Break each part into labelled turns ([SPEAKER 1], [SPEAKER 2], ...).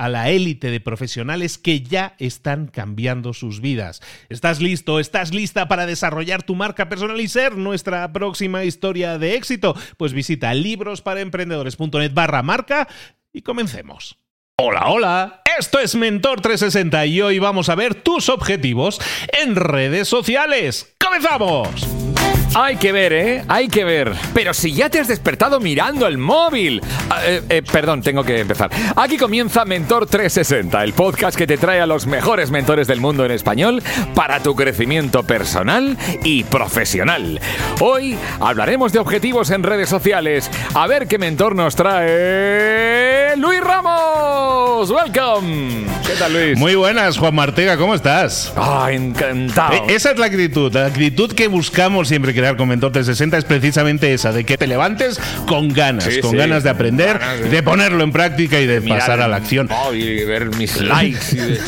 [SPEAKER 1] a la élite de profesionales que ya están cambiando sus vidas. ¿Estás listo? ¿Estás lista para desarrollar tu marca personal y ser nuestra próxima historia de éxito? Pues visita librosparaemprendedores.net barra marca y comencemos. Hola, hola, esto es Mentor 360 y hoy vamos a ver tus objetivos en redes sociales. ¡Comenzamos!
[SPEAKER 2] Hay que ver, ¿eh? Hay que ver. Pero si ya te has despertado mirando el móvil. Ah, eh, eh, perdón, tengo que empezar. Aquí comienza Mentor 360, el podcast que te trae a los mejores mentores del mundo en español para tu crecimiento personal y profesional. Hoy hablaremos de objetivos en redes sociales. A ver qué mentor nos trae Luis Ramos. Welcome.
[SPEAKER 1] ¿Qué tal, Luis? Muy buenas, Juan Martega, ¿cómo estás?
[SPEAKER 2] Ah, encantado.
[SPEAKER 1] Eh, esa es la actitud, la actitud que buscamos siempre que crear con Mentor 360 es precisamente esa, de que te levantes con ganas, con ganas de aprender, de... ponerlo en práctica y de pasar a la acción.
[SPEAKER 2] Y ver mis likes y de,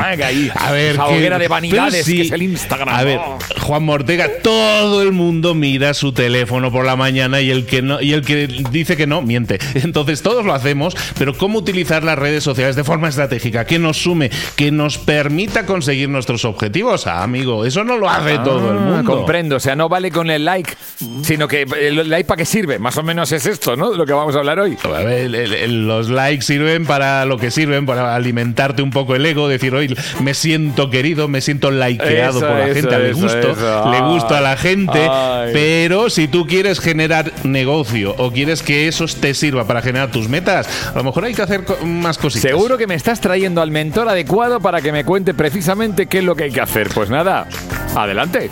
[SPEAKER 2] ahí, a ver, esa hoguera de vanidades que es el Instagram.
[SPEAKER 1] A ver, Juan Mortega, todo el mundo mira su teléfono por la mañana y el que no y el que dice que no miente. Entonces todos lo hacemos, pero cómo utilizar las redes sociales de forma estratégica, que nos sume, que nos permita conseguir nuestros objetivos, ah, amigo, eso no lo hace todo el mundo.
[SPEAKER 2] Comprendo, sea, no vale con el like, sino que el like para qué sirve. Más o menos es esto, ¿no? De lo que vamos a hablar hoy.
[SPEAKER 1] los likes sirven para lo que sirven, para alimentarte un poco el ego, decir, hoy me siento querido, me siento likeado por la gente, le gusto, le gusto a la gente, pero si tú quieres generar negocio o quieres que eso te sirva para generar tus metas, a lo mejor hay que hacer más cositas.
[SPEAKER 2] Seguro que me estás trayendo al mentor adecuado para que me cuente precisamente qué es lo que hay que hacer. Pues nada, adelante.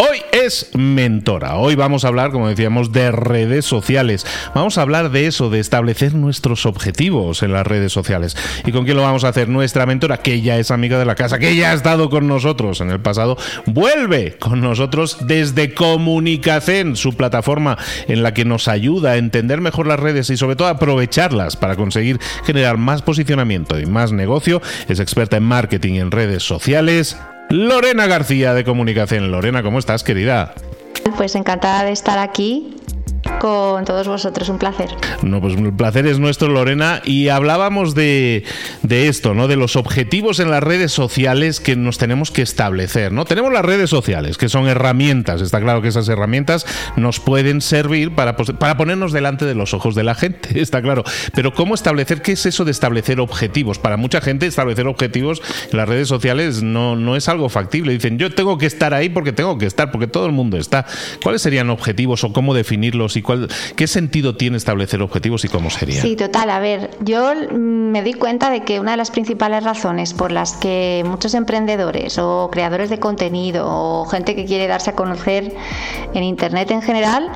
[SPEAKER 1] Hoy es Mentora. Hoy vamos a hablar, como decíamos, de redes sociales. Vamos a hablar de eso, de establecer nuestros objetivos en las redes sociales. ¿Y con quién lo vamos a hacer? Nuestra mentora, que ya es amiga de la casa, que ya ha estado con nosotros en el pasado, vuelve con nosotros desde Comunicación, su plataforma en la que nos ayuda a entender mejor las redes y sobre todo aprovecharlas para conseguir generar más posicionamiento y más negocio. Es experta en marketing en redes sociales. Lorena García de Comunicación. Lorena, ¿cómo estás, querida?
[SPEAKER 3] Pues encantada de estar aquí con todos vosotros. Un placer.
[SPEAKER 1] No, pues el placer es nuestro, Lorena. Y hablábamos de, esto, ¿no? De los objetivos en las redes sociales que nos tenemos que establecer, ¿no? Tenemos las redes sociales, que son herramientas. Está claro que esas herramientas nos pueden servir para, para ponernos delante de los ojos de la gente, está claro. Pero ¿cómo establecer? ¿Qué es eso de establecer objetivos? Para mucha gente, establecer objetivos en las redes sociales no, no es algo factible. Dicen, yo tengo que estar ahí porque tengo que estar, porque todo el mundo está. ¿Cuáles serían objetivos o cómo definirlos? Qué sentido tiene establecer objetivos y cómo sería.
[SPEAKER 3] Sí, total. A ver, yo me di cuenta de que una de las principales razones por las que muchos emprendedores o creadores de contenido o gente que quiere darse a conocer en Internet en general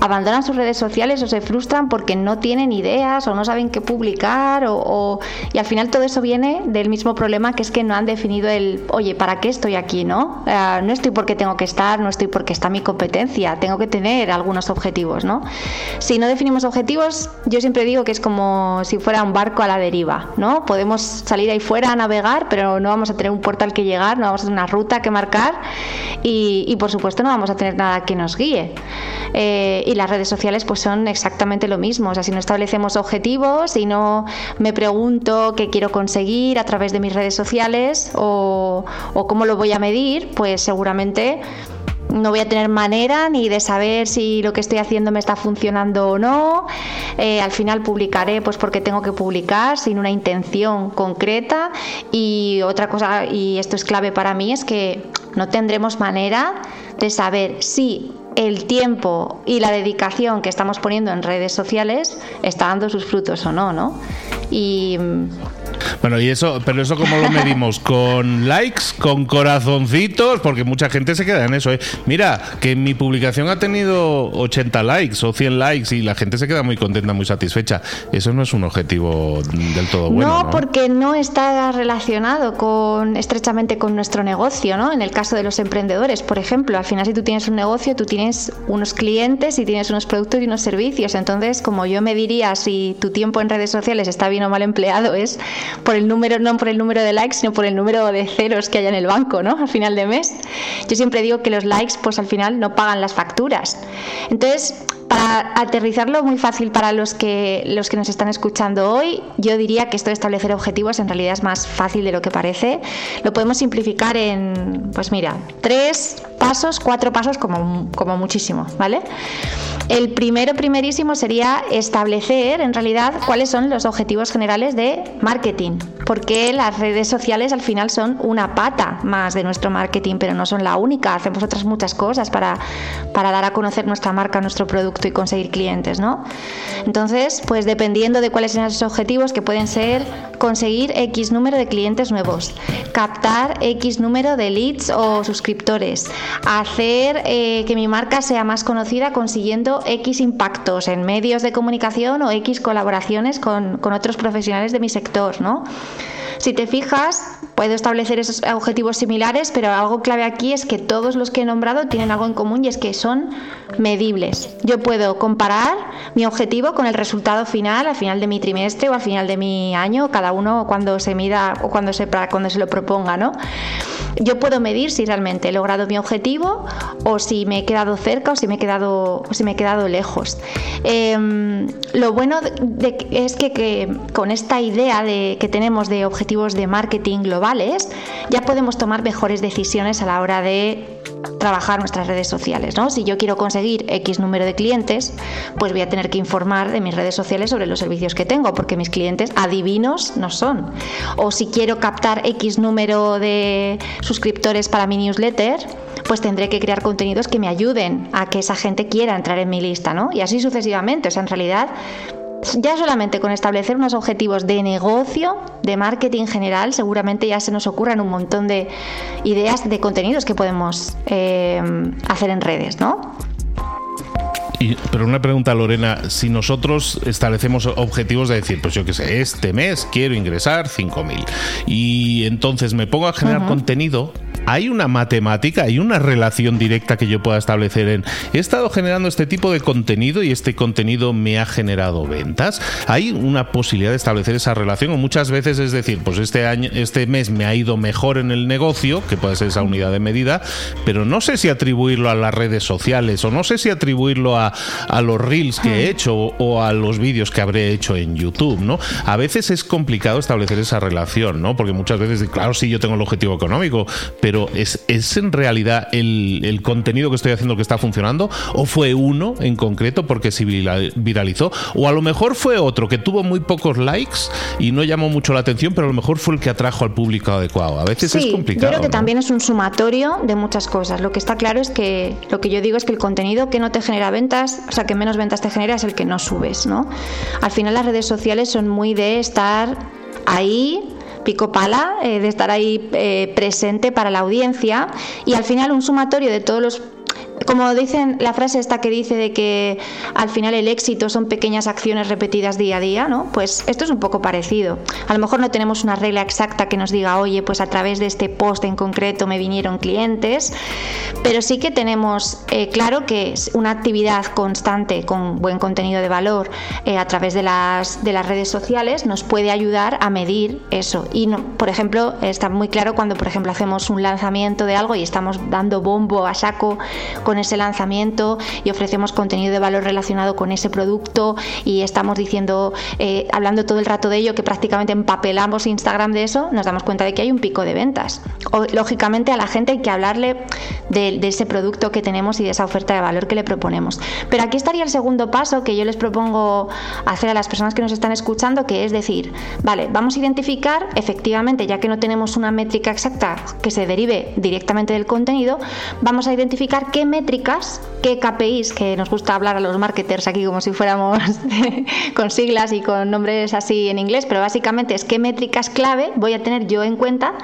[SPEAKER 3] abandonan sus redes sociales o se frustran porque no tienen ideas o no saben qué publicar o, y al final todo eso viene del mismo problema que es que no han definido el, oye, ¿para qué estoy aquí? No, eh, no estoy porque tengo que estar, no estoy porque está mi competencia, tengo que tener algunos objetivos, Si no definimos objetivos, yo siempre digo que es como si fuera un barco a la deriva, ¿no? Podemos salir ahí fuera a navegar, pero no vamos a tener un puerto al que llegar, no vamos a tener una ruta que marcar y, por supuesto no vamos a tener nada que nos guíe. Eh, y las redes sociales pues son exactamente lo mismo, o sea, si no establecemos objetivos, y no me pregunto qué quiero conseguir a través de mis redes sociales o, o cómo lo voy a medir, pues seguramente no voy a tener manera ni de saber si lo que estoy haciendo me está funcionando o no. Eh, al final publicaré pues porque tengo que publicar sin una intención concreta. Y otra cosa, y esto es clave para mí, es que no tendremos manera de saber si el tiempo y la dedicación que estamos poniendo en redes sociales está dando sus frutos o no, ¿no? Y
[SPEAKER 1] bueno, y eso, pero eso cómo lo medimos? ¿Con likes? ¿Con corazoncitos? Porque mucha gente se queda en eso. ¿eh? Mira, que mi publicación ha tenido 80 likes o 100 likes y la gente se queda muy contenta, muy satisfecha. Eso no es un objetivo del todo bueno.
[SPEAKER 3] No, porque no está relacionado con estrechamente con nuestro negocio, ¿no? En el caso de los emprendedores, por ejemplo, al final si tú tienes un negocio, tú tienes unos clientes y tienes unos productos y unos servicios. Entonces, como yo me diría si tu tiempo en redes sociales está bien o mal empleado, es por el número, no por el número de likes, sino por el número de ceros que haya en el banco, ¿no? Al final de mes. Yo siempre digo que los likes, pues al final no pagan las facturas. Entonces, para aterrizarlo muy fácil para los que, los que nos están escuchando hoy, yo diría que esto de establecer objetivos en realidad es más fácil de lo que parece. Lo podemos simplificar en, pues mira, tres pasos, cuatro pasos como, como muchísimo, ¿vale? El primero, primerísimo sería establecer en realidad cuáles son los objetivos generales de marketing, porque las redes sociales al final son una pata más de nuestro marketing, pero no son la única. Hacemos otras muchas cosas para, para dar a conocer nuestra marca, nuestro producto y conseguir clientes, ¿no? Entonces, pues dependiendo de cuáles sean esos objetivos, que pueden ser conseguir X número de clientes nuevos, captar X número de leads o suscriptores, hacer eh, que mi marca sea más conocida consiguiendo X impactos en medios de comunicación o X colaboraciones con, con otros profesionales de mi sector, ¿no? Si te fijas, puedo establecer esos objetivos similares, pero algo clave aquí es que todos los que he nombrado tienen algo en común y es que son medibles. Yo puedo comparar mi objetivo con el resultado final, al final de mi trimestre o al final de mi año, cada uno cuando se mida o cuando se, cuando se lo proponga, ¿no? Yo puedo medir si realmente he logrado mi objetivo o si me he quedado cerca o si me he quedado, si me he quedado lejos. Em, lo bueno es que, con esta idea de, que tenemos de objetivos de marketing globales, ya podemos tomar mejores decisiones a la hora de trabajar nuestras redes sociales. ¿no? Si yo quiero conseguir X número de clientes, pues voy a tener que informar de mis redes sociales sobre los servicios que tengo, porque mis clientes adivinos no son. O si quiero captar X número de suscriptores para mi newsletter, pues tendré que crear contenidos que me ayuden a que esa gente quiera entrar en mi lista, ¿no? Y así sucesivamente. O sea, en realidad ya solamente con establecer unos objetivos de negocio, de marketing general, seguramente ya se nos ocurran un montón de ideas de contenidos que podemos eh, hacer en redes, ¿no?
[SPEAKER 1] Pero una pregunta, Lorena, si nosotros establecemos objetivos de decir, pues yo qué sé, este mes quiero ingresar 5.000 y entonces me pongo a generar contenido, ¿hay una matemática, hay una relación directa que yo pueda establecer en, he estado generando este tipo de contenido y este contenido me ha generado ventas? ¿Hay una posibilidad de establecer esa relación o muchas veces es decir, pues este año, este mes me ha ido mejor en el negocio, que puede ser esa unidad de medida, pero no sé si atribuirlo a las redes sociales o no sé si atribuirlo a a, los reels que he hmm. hecho o a los vídeos que habré hecho en YouTube, ¿no? A veces es complicado establecer esa relación, ¿no? Porque muchas veces, claro, sí, yo tengo el objetivo económico, pero pero ¿es, es en realidad el, el contenido que estoy haciendo que está funcionando? ¿O fue uno en concreto porque se viralizó? ¿O a lo mejor fue otro que tuvo muy pocos likes y no llamó mucho la atención, pero a lo mejor fue el que atrajo al público adecuado? A veces es complicado.
[SPEAKER 3] Yo creo que también es un sumatorio de muchas cosas. Lo que está claro es que lo que yo digo es que el contenido que no te genera ventas, o sea, que menos ventas te genera es el que no subes, ¿no? Al final las redes sociales son muy de estar ahí pico pala, eh, de estar ahí eh, presente para la audiencia y al final un sumatorio de todos los como dicen la frase esta que dice de que al final el éxito son pequeñas acciones repetidas día a día, ¿no? Pues esto es un poco parecido. A lo mejor no tenemos una regla exacta que nos diga, oye, pues a través de este post en concreto me vinieron clientes, pero sí que tenemos eh, claro que una actividad constante con buen contenido de valor eh, a través de las, de las redes sociales nos puede ayudar a medir eso. Y, no, por ejemplo, está muy claro cuando, por ejemplo, hacemos un lanzamiento de algo y estamos dando bombo a saco con ese lanzamiento y ofrecemos contenido de valor relacionado con ese producto y estamos diciendo, eh, hablando todo el rato de ello, que prácticamente empapelamos Instagram de eso, nos damos cuenta de que hay un pico de ventas. Lógicamente a la gente hay que hablarle de, de ese producto que tenemos y de esa oferta de valor que le proponemos. Pero aquí estaría el segundo paso que yo les propongo hacer a las personas que nos están escuchando, que es decir, vale, vamos a identificar efectivamente, ya que no tenemos una métrica exacta que se derive directamente del contenido, vamos a identificar qué métricas, qué KPIs, que nos gusta hablar a los marketers aquí como si fuéramos con siglas y con nombres así en inglés, pero básicamente es qué métricas clave voy a tener yo en cuenta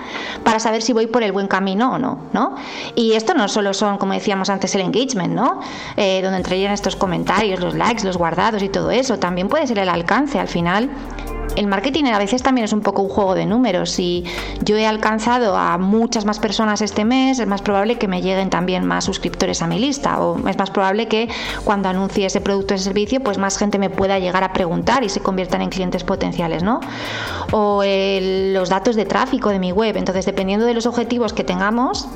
[SPEAKER 3] para saber si voy por el buen camino o no, ¿no? Y esto no solo son, como decíamos antes, el engagement, ¿no? Eh, donde entrarían estos comentarios, los likes, los guardados y todo eso, también puede ser el alcance al final el marketing a veces también es un poco un juego de números. Si yo he alcanzado a muchas más personas este mes, es más probable que me lleguen también más suscriptores a mi lista. O es más probable que cuando anuncie ese producto o ese servicio, pues más gente me pueda llegar a preguntar y se conviertan en clientes potenciales, ¿no? O los datos de tráfico de mi web. Entonces, dependiendo de los objetivos que tengamos,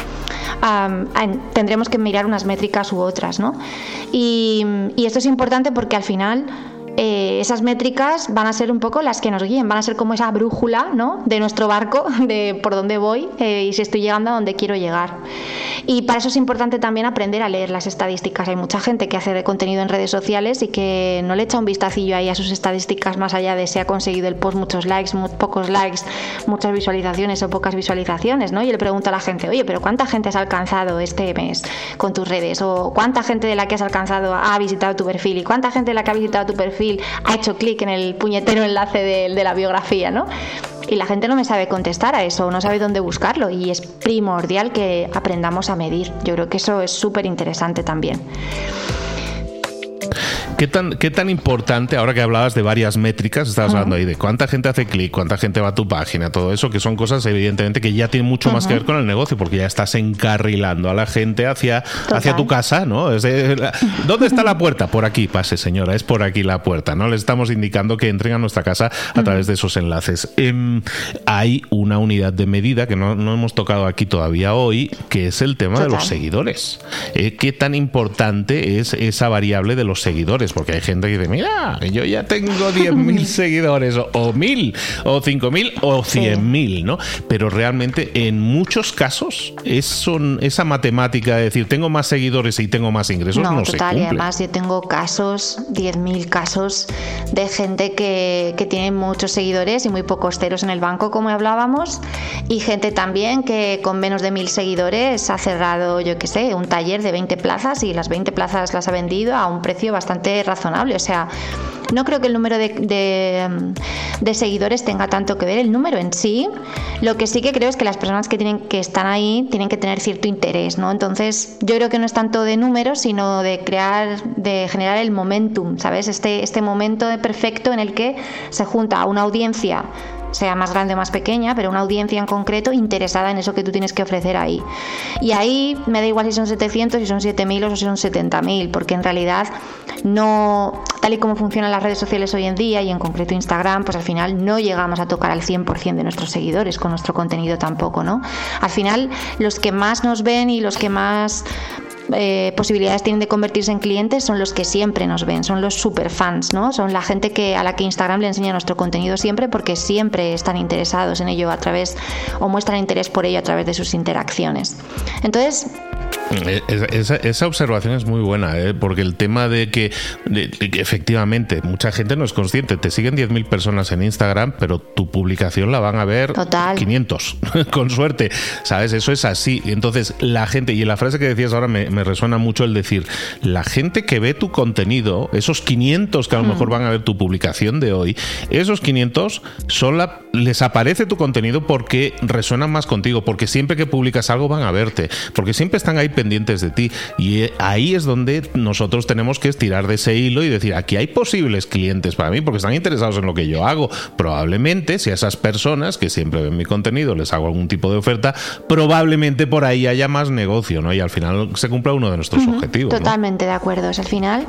[SPEAKER 3] tendremos que mirar unas métricas u otras, ¿no? Y, y esto es importante porque al final eh, esas métricas van a ser un poco las que nos guíen, van a ser como esa brújula ¿no? de nuestro barco, de por dónde voy eh, y si estoy llegando a donde quiero llegar. Y para eso es importante también aprender a leer las estadísticas. Hay mucha gente que hace de contenido en redes sociales y que no le echa un vistacillo ahí a sus estadísticas más allá de si ha conseguido el post muchos likes, pocos likes, muchas visualizaciones o pocas visualizaciones. ¿no? Y le pregunto a la gente, oye, pero ¿cuánta gente has alcanzado este mes con tus redes? ¿O cuánta gente de la que has alcanzado ha visitado tu perfil? ¿Y cuánta gente de la que ha visitado tu perfil? ha hecho clic en el puñetero enlace de, de la biografía, ¿no? Y la gente no me sabe contestar a eso, no sabe dónde buscarlo y es primordial que aprendamos a medir. Yo creo que eso es súper interesante también.
[SPEAKER 1] ¿Qué tan, ¿Qué tan importante, ahora que hablabas de varias métricas, estabas hablando ahí de cuánta gente hace clic, cuánta gente va a tu página, todo eso, que son cosas evidentemente que ya tienen mucho más que ver con el negocio, porque ya estás encarrilando a la gente hacia, hacia tu casa, ¿no? ¿Dónde está la puerta? Por aquí, pase señora, es por aquí la puerta, ¿no? Le estamos indicando que entren a nuestra casa a través de esos enlaces. Em, hay una unidad de medida que no, hemos tocado aquí todavía hoy, que es el tema de los seguidores. Eh, ¿Qué tan importante es esa variable de los seguidores? Porque hay gente que dice, mira, yo ya tengo 10.000 seguidores, o, 1.000, o 5.000, o 100.000, ¿no? Pero realmente en muchos casos esa matemática de decir, tengo más seguidores y tengo más ingresos, no, no total,
[SPEAKER 3] y además yo tengo casos, 10.000 casos de gente que, que tiene muchos seguidores y muy pocos ceros en el banco, como hablábamos, y gente también que con menos de 1.000 seguidores ha cerrado, yo qué sé, un taller de 20 plazas y las 20 plazas las ha vendido a un precio bastante razonable. O sea, no creo que el número de, seguidores tenga tanto que ver, el número en sí. Lo que sí que creo es que las personas que, tienen, que están ahí tienen que tener cierto interés, ¿no? Entonces, yo creo que no es tanto de números, sino de crear, de generar el momentum, ¿sabes? Este, este momento perfecto en el que se junta una audiencia sea más grande o más pequeña, pero una audiencia en concreto interesada en eso que tú tienes que ofrecer ahí. Y ahí me da igual si son 700, si son 7000 o si son 70000, porque en realidad no, tal y como funcionan las redes sociales hoy en día y en concreto Instagram, pues al final no llegamos a tocar al 100% de nuestros seguidores con nuestro contenido tampoco, ¿no? Al final los que más nos ven y los que más eh, posibilidades tienen de convertirse en clientes son los que siempre nos ven, son los super fans, ¿no? Son la gente que a la que Instagram le enseña nuestro contenido siempre porque siempre están interesados en ello a través o muestran interés por ello a través de sus interacciones. Entonces,
[SPEAKER 1] eh, esa, observación es muy buena, ¿eh? porque el tema de que, efectivamente mucha gente no es consciente. Te siguen 10.000 personas en Instagram, pero tu publicación la van a ver 500, con suerte. ¿Sabes? Eso es así. Entonces, la gente, y en la frase que decías ahora me, resuena mucho el decir, la gente que ve tu contenido, esos 500 que a lo mejor mm. van a ver tu publicación de hoy, esos 500 son la, les aparece tu contenido porque resuenan más contigo, porque siempre que publicas algo van a verte, porque siempre están ahí pendientes de ti. Y eh, ahí es donde nosotros tenemos que estirar de ese hilo y decir, aquí hay posibles clientes para mí porque están interesados en lo que yo hago. Probablemente, si a esas personas que siempre ven mi contenido les hago algún tipo de oferta, probablemente por ahí haya más negocio, ¿no? Y al final se cumpla uno de nuestros objetivos.
[SPEAKER 3] Totalmente de acuerdo. al final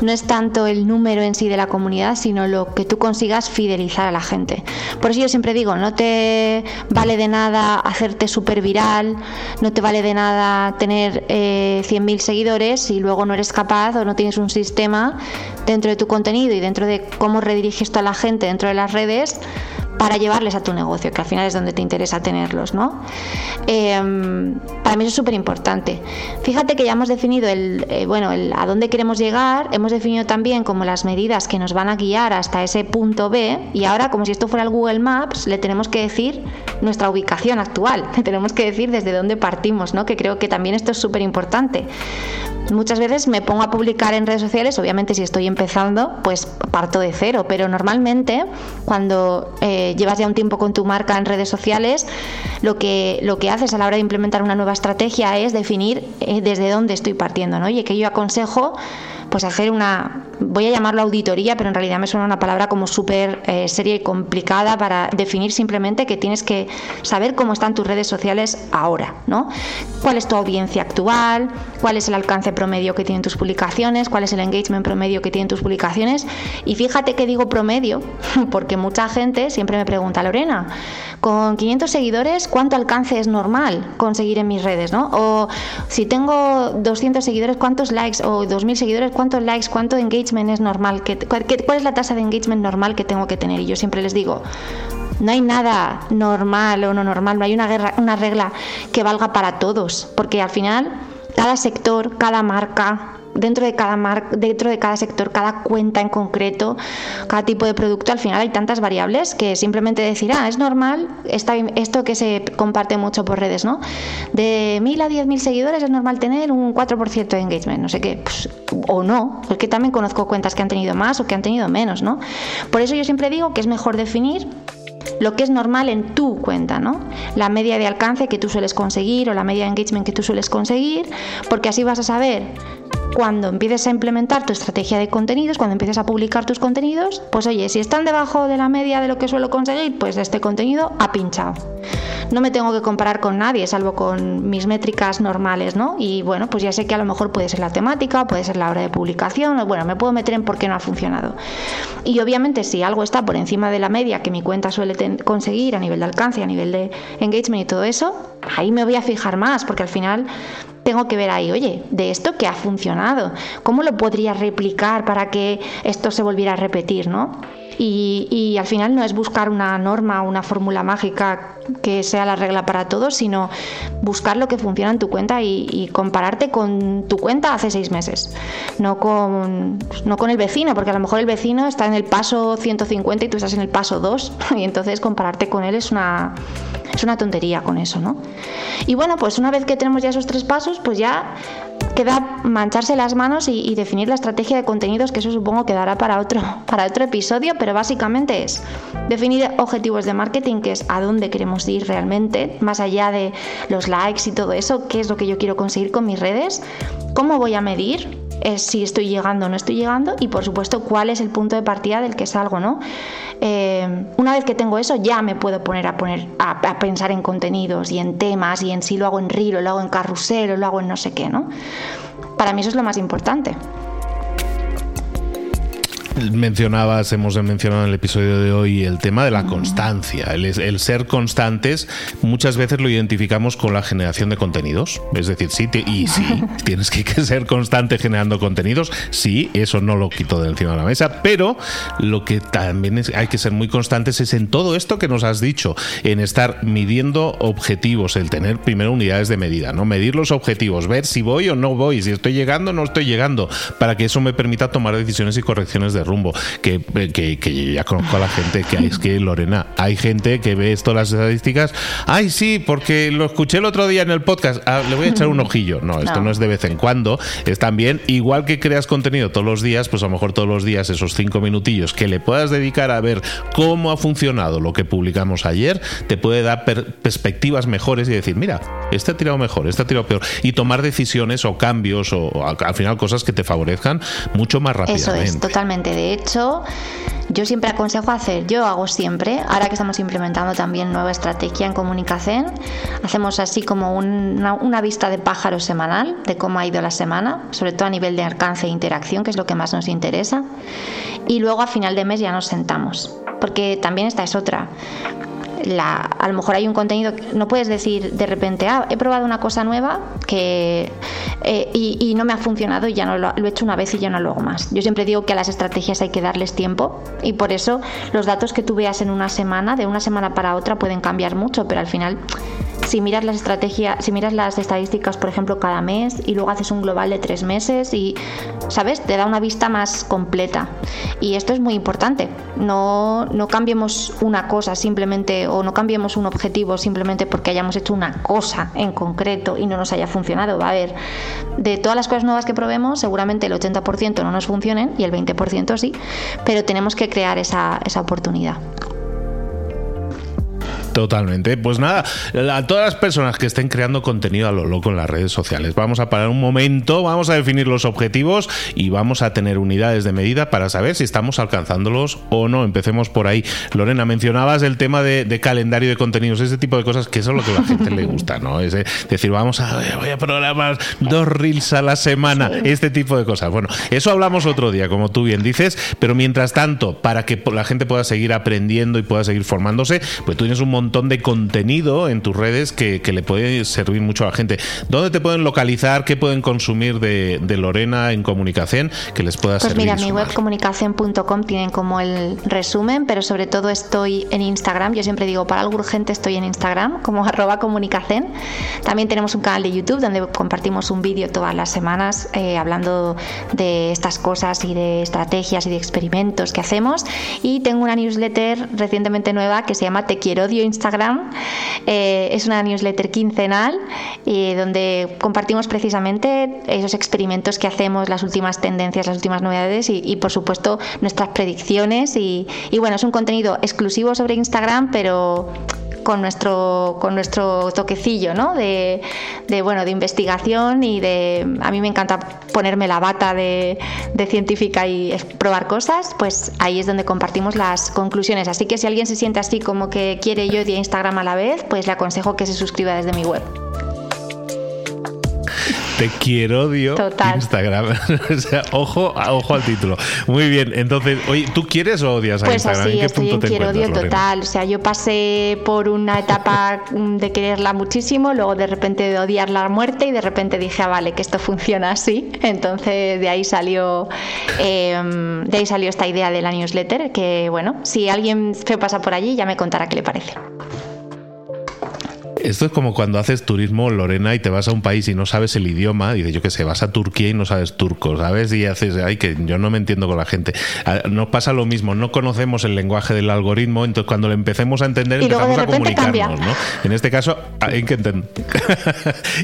[SPEAKER 3] no es tanto el número en sí de la comunidad, sino lo que tú consigas fidelizar a la gente. Por eso yo siempre digo, no te vale de nada hacerte súper viral, no te vale de nada tener eh, 100.000 seguidores y luego no eres capaz o no tienes un sistema dentro de tu contenido y dentro de cómo rediriges a la gente dentro de las redes para llevarles a tu negocio, que al final es donde te interesa tenerlos, ¿no? Em, para mí eso es súper importante. Fíjate que ya hemos definido el, eh, bueno, el, a dónde queremos llegar, hemos definido también como las medidas que nos van a guiar hasta ese punto B y ahora como si esto fuera el Google Maps, le tenemos que decir nuestra ubicación actual, le tenemos que decir desde dónde partimos, ¿no? Que creo que también esto es súper importante. Muchas veces me pongo a publicar en redes sociales, obviamente si estoy empezando, pues parto de cero, pero normalmente cuando eh, llevas ya un tiempo con tu marca en redes sociales, lo que, lo que haces a la hora de implementar una nueva estrategia es definir eh, desde dónde estoy partiendo, ¿no? Y que yo aconsejo pues hacer una, voy a llamarlo auditoría, pero en realidad me suena una palabra como súper eh, seria y complicada para definir simplemente que tienes que saber cómo están tus redes sociales ahora, ¿no? ¿Cuál es tu audiencia actual? ¿Cuál es el alcance promedio que tienen tus publicaciones? ¿Cuál es el engagement promedio que tienen tus publicaciones? Y fíjate que digo promedio, porque mucha gente siempre me pregunta, Lorena, con 500 seguidores, ¿cuánto alcance es normal conseguir en mis redes, ¿no? O si tengo 200 seguidores, ¿cuántos likes? O 2000 seguidores, ¿cuántos likes? ¿Cuánto engagement es normal? ¿Qué, cuál, es la tasa de engagement normal que tengo que tener? Y yo siempre les digo, no hay nada normal o no normal, no hay una, guerra, una regla que valga para todos, porque al final cada sector, cada marca, dentro de cada mar, dentro de cada sector, cada cuenta en concreto, cada tipo de producto, al final hay tantas variables que simplemente decir, ah, es normal, está, esto que se comparte mucho por redes, ¿no? De 1000 a 10.000 seguidores es normal tener un 4% de engagement, no sé qué, pues, o no, porque también conozco cuentas que han tenido más o que han tenido menos, ¿no? Por eso yo siempre digo que es mejor definir lo que es normal en tu cuenta, ¿no? La media de alcance que tú sueles conseguir o la media de engagement que tú sueles conseguir, porque así vas a saber cuando empieces a implementar tu estrategia de contenidos, cuando empieces a publicar tus contenidos, pues oye, si están debajo de la media de lo que suelo conseguir, pues este contenido ha pinchado. No me tengo que comparar con nadie, salvo con mis métricas normales, ¿no? Y bueno, pues ya sé que a lo mejor puede ser la temática, puede ser la hora de publicación, bueno, me puedo meter en por qué no ha funcionado. Y obviamente si algo está por encima de la media que mi cuenta suele conseguir a nivel de alcance, a nivel de engagement y todo eso, ahí me voy a fijar más, porque al final tengo que ver ahí, oye, de esto que ha funcionado, ¿cómo lo podría replicar para que esto se volviera a repetir, ¿no? Y, al final no es buscar una norma, una fórmula mágica que sea la regla para todos, sino buscar lo que funciona en tu cuenta y, compararte con tu cuenta hace seis meses, no con, no con el vecino, porque a lo mejor el vecino está en el paso 150 y tú estás en el paso 2, y entonces compararte con él es una, es una tontería con eso, ¿no? Y bueno, pues una vez que tenemos ya esos tres pasos, pues ya queda mancharse las manos y, definir la estrategia de contenidos, que eso supongo que dará para otro, para otro episodio, pero básicamente es definir objetivos de marketing, que es a dónde queremos ir realmente, más allá de los likes y todo eso, qué es lo que yo quiero conseguir con mis redes, cómo voy a medir es si estoy llegando o no estoy llegando y por supuesto cuál es el punto de partida del que salgo, ¿no? Eh, una vez que tengo eso ya me puedo poner a poner a, pensar en contenidos y en temas y en si lo hago en reel o lo hago en carrusel o lo hago en no sé qué, ¿no? Para mí eso es lo más importante.
[SPEAKER 1] Mencionabas, hemos mencionado en el episodio de hoy el tema de la constancia. El, ser constantes muchas veces lo identificamos con la generación de contenidos. Es decir, sí, y sí, tienes que, ser constante generando contenidos. Sí, eso no lo quito de encima de la mesa, pero lo que también hay que ser muy constantes es en todo esto que nos has dicho, en estar midiendo objetivos, el tener primero unidades de medida, ¿no? Medir los objetivos, ver si voy o no voy, si estoy llegando o no estoy llegando, para que eso me permita tomar decisiones y correcciones de rumbo. Que, que, ya conozco a la gente que es que, Lorena, hay gente que ve esto las estadísticas. Ay, sí, porque lo escuché el otro día en el podcast. Ah, le voy a echar un ojillo. No, esto no. es de vez en cuando. Es también, igual que creas contenido todos los días, pues a lo mejor todos los días esos cinco minutillos que le puedas dedicar a ver cómo ha funcionado lo que publicamos ayer, te puede dar perspectivas mejores y decir, mira, este ha tirado mejor, este ha tirado peor. Y tomar decisiones o cambios o, al final cosas que te favorezcan mucho más rápidamente.
[SPEAKER 3] Eso es, totalmente. De hecho, yo siempre aconsejo hacer, yo hago siempre, ahora que estamos implementando también nueva estrategia en comunicación, hacemos así como una, vista de pájaro semanal de cómo ha ido la semana, sobre todo a nivel de alcance e interacción, que es lo que más nos interesa. Y luego a final de mes ya nos sentamos, porque también esta es otra a lo mejor hay un contenido, no puedes decir de repente, ah, he probado una cosa nueva que, eh, y, no me ha funcionado y ya no lo, lo, he hecho una vez y ya no lo hago más. Yo siempre digo que a las estrategias hay que darles tiempo y por eso los datos que tú veas en una semana, de una semana para otra, pueden cambiar mucho, pero al final si miras las estrategias, si miras las estadísticas, por ejemplo, cada mes y luego haces un global de tres meses y, ¿sabes? Te da una vista más completa. Y esto es muy importante. No, no cambiemos una cosa simplemente o no cambiemos un objetivo simplemente porque hayamos hecho una cosa en concreto y no nos haya funcionado. Va a haber, de todas las cosas nuevas que probemos, seguramente el 80% no nos funcionen y el 20% sí, pero tenemos que crear esa, esa oportunidad.
[SPEAKER 1] Totalmente. Pues nada, a todas las personas que estén creando contenido a lo loco en las redes sociales, vamos a parar un momento, vamos a definir los objetivos y vamos a tener unidades de medida para saber si estamos alcanzándolos o no. Empecemos por ahí. Lorena, mencionabas el tema de, calendario de contenidos, ese tipo de cosas que eso es lo que a la gente le gusta, ¿no? Es decir, vamos a, voy a programar dos reels a la semana, este tipo de cosas. Bueno, eso hablamos otro día, como tú bien dices, pero mientras tanto, para que la gente pueda seguir aprendiendo y pueda seguir formándose, pues tú tienes un montón montón de contenido en tus redes que, le puede servir mucho a la gente. ¿Dónde te pueden localizar? ¿Qué pueden consumir de, Lorena en comunicación que les pueda
[SPEAKER 3] pues
[SPEAKER 1] servir?
[SPEAKER 3] Pues mira, mi web comunicación.com tienen como el resumen, pero sobre todo estoy en Instagram. Yo siempre digo, para algo urgente estoy en Instagram, como arroba comunicación. También tenemos un canal de YouTube donde compartimos un vídeo todas las semanas eh, hablando de estas cosas y de estrategias y de experimentos que hacemos. Y tengo una newsletter recientemente nueva que se llama Te quiero odio Instagram. Eh, es una newsletter quincenal y donde compartimos precisamente esos experimentos que hacemos, las últimas tendencias, las últimas novedades y, por supuesto nuestras predicciones. Y bueno, es un contenido exclusivo sobre Instagram, pero con nuestro, con nuestro toquecillo ¿no? de, bueno, de investigación y de... A mí me encanta ponerme la bata de, de científica y probar cosas, pues ahí es donde compartimos las conclusiones. Así que si alguien se siente así como que quiere yo de Instagram a la vez, pues le aconsejo que se suscriba desde mi web.
[SPEAKER 1] Te quiero odio Instagram. o sea, ojo, ojo al título. Muy bien, entonces, oye, ¿tú quieres o odias a
[SPEAKER 3] pues
[SPEAKER 1] Instagram?
[SPEAKER 3] Así, ¿En qué estoy punto en quiero odio total. O sea, yo pasé por una etapa de quererla muchísimo, luego de repente de odiarla a muerte y de repente dije, ah, vale, que esto funciona así. Entonces de ahí salió, em, de ahí salió esta idea de la newsletter, que bueno, si alguien se pasa por allí ya me contará qué le parece.
[SPEAKER 1] Esto es como cuando haces turismo, Lorena, y te vas a un país y no sabes el idioma, y de yo que sé, vas a Turquía y no sabes turco, ¿sabes? Y haces, ay, que yo no me entiendo con la gente. Ah, nos pasa lo mismo, no conocemos el lenguaje del algoritmo, entonces cuando lo empecemos a entender, empezamos a comunicarnos, ¿no? En este caso, hay que entender.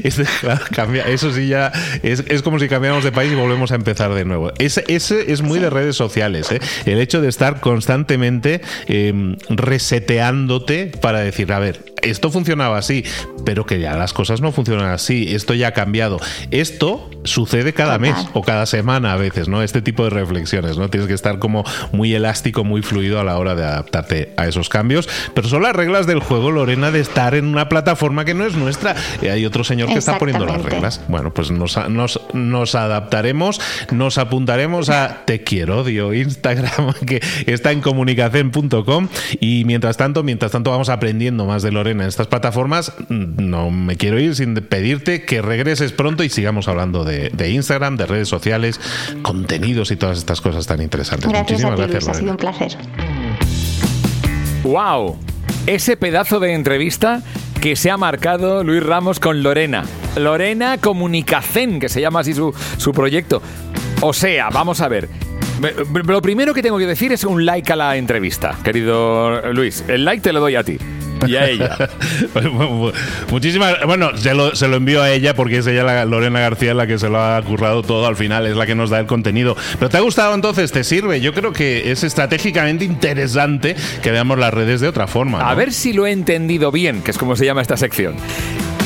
[SPEAKER 1] Eso sí ya es, como si cambiáramos de país y volvemos a empezar de nuevo. Ese, ese es muy de redes sociales, ¿eh? El hecho de estar constantemente em, reseteándote para decir, a ver, esto funcionaba así, pero que ya las cosas no funcionan así, esto ya ha cambiado. Esto sucede cada mes o cada semana a veces, ¿no? Este tipo de reflexiones, ¿no? Tienes que estar como muy elástico, muy fluido a la hora de adaptarte a esos cambios, pero son las reglas del juego, Lorena, de estar en una plataforma que no es nuestra. Y hay otro señor que está poniendo las reglas. Bueno, pues nos, nos, nos adaptaremos, nos apuntaremos a Te quiero odio Instagram, que está en comunicación.com y mientras tanto, mientras tanto vamos aprendiendo más de Lorena en estas plataformas, no me quiero ir sin pedirte que regreses pronto y sigamos hablando de, Instagram, de redes sociales, contenidos y todas estas cosas tan interesantes.
[SPEAKER 3] Gracias Muchísimas a ti, gracias. ha sido un placer.
[SPEAKER 2] ¡Wow! Ese pedazo de entrevista que se ha marcado Luis Ramos con Lorena. Lorena Comunicacen, que se llama así su, su proyecto. O sea, vamos a ver. Lo primero que tengo que decir es un like a la entrevista, querido Luis. El like te lo doy a ti. Y a ella.
[SPEAKER 1] Muchísimas. Bueno, se lo, se lo envío a ella porque es ella, la, Lorena García, la que se lo ha currado todo al final, es la que nos da el contenido. Pero ¿te ha gustado entonces? ¿Te sirve? Yo creo que es estratégicamente interesante que veamos las redes de otra forma.
[SPEAKER 2] A ver si lo he entendido bien, que es como se llama esta sección.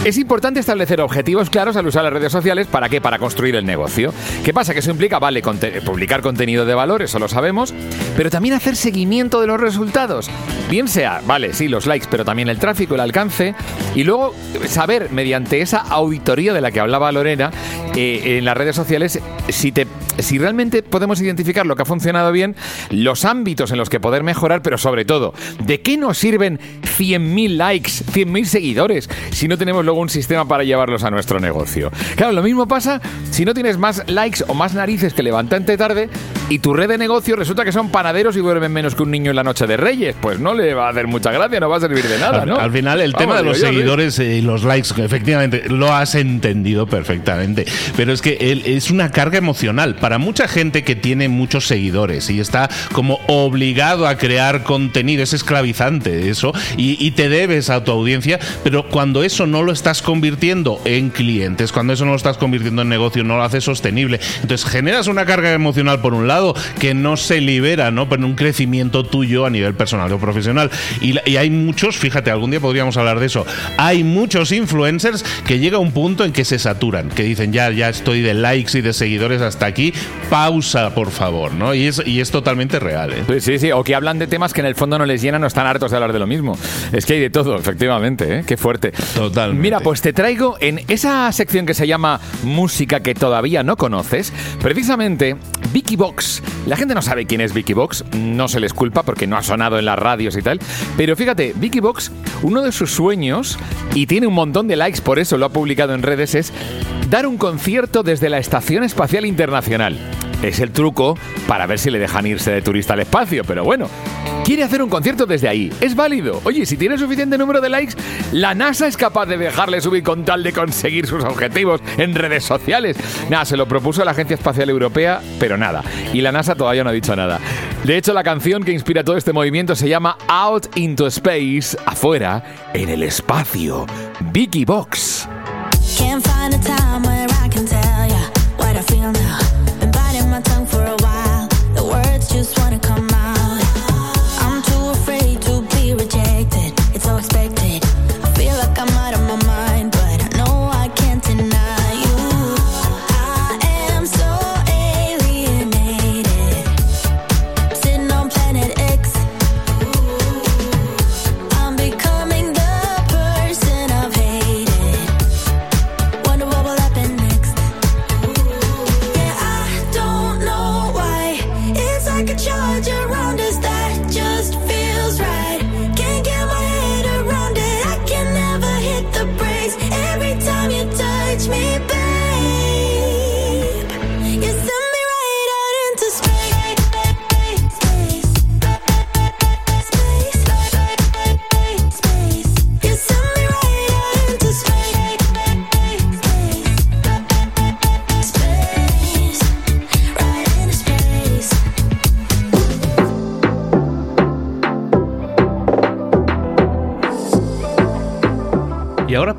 [SPEAKER 2] Es importante establecer objetivos claros al usar las redes sociales. ¿Para qué? Para construir el negocio. ¿Qué pasa? Que eso implica, vale, publicar contenido de valor, eso lo sabemos, pero también hacer seguimiento de los resultados. Bien sea, vale, sí, los likes, pero también el tráfico, el alcance. Y luego saber, mediante esa auditoría de la que hablaba Lorena, eh, en las redes sociales, si te si realmente podemos identificar lo que ha funcionado bien, los ámbitos en los que poder mejorar, pero sobre todo, ¿de qué nos sirven 100.000 likes, 100.000 seguidores si no tenemos luego un sistema para llevarlos a nuestro negocio? Claro, lo mismo pasa si no tienes más likes o más narices que levantante tarde y tu red de negocio resulta que son panaderos y duermen menos que un niño en la noche de Reyes. Pues no le va a hacer mucha gracia, no va a servir de nada, ¿no?
[SPEAKER 1] Al, final, el tema de los seguidores y los likes, efectivamente, lo has entendido perfectamente. Pero es que él es una carga emocional para mucha gente que tiene muchos seguidores y está como obligado a crear contenido, es esclavizante eso, y, te debes a tu audiencia, pero cuando eso no lo estás convirtiendo en clientes, cuando eso no lo estás convirtiendo en negocio, no lo haces sostenible, entonces generas una carga emocional por un lado que no se libera, ¿no? Pero un crecimiento tuyo a nivel personal o profesional. Y, y hay muchos, fíjate, algún día podríamos hablar de eso, hay muchos influencers que llega un punto en que se saturan, que dicen ya, ya estoy de likes y de seguidores hasta aquí, pausa, por favor, ¿no? Y es, y es totalmente real, ¿eh?
[SPEAKER 2] Sí, sí, o que hablan de temas que en el fondo no les llenan, no están hartos de hablar de lo mismo. Es que hay de todo, efectivamente, ¿eh? Qué fuerte.
[SPEAKER 1] Totalmente.
[SPEAKER 2] Mira, pues te traigo en esa sección que se llama Música que todavía no conoces, precisamente Vicky Box. La gente no sabe quién es Vicky Box, no se les culpa porque no ha sonado en las radios y tal, pero fíjate, Vicky Box, uno de sus sueños, y tiene un montón de likes, por eso lo ha publicado en redes, es dar un concierto desde la Estación Espacial Internacional. Es el truco para ver si le dejan irse de turista al espacio, pero bueno, quiere hacer un concierto desde ahí. Es válido. Oye, si tiene suficiente número de likes, la NASA es capaz de dejarle subir con tal de conseguir sus objetivos en redes sociales. Nada, se lo propuso la Agencia Espacial Europea, pero nada. Y la NASA todavía no ha dicho nada. De hecho, la canción que inspira todo este movimiento se llama Out into Space, afuera, en el espacio. Vicky Box.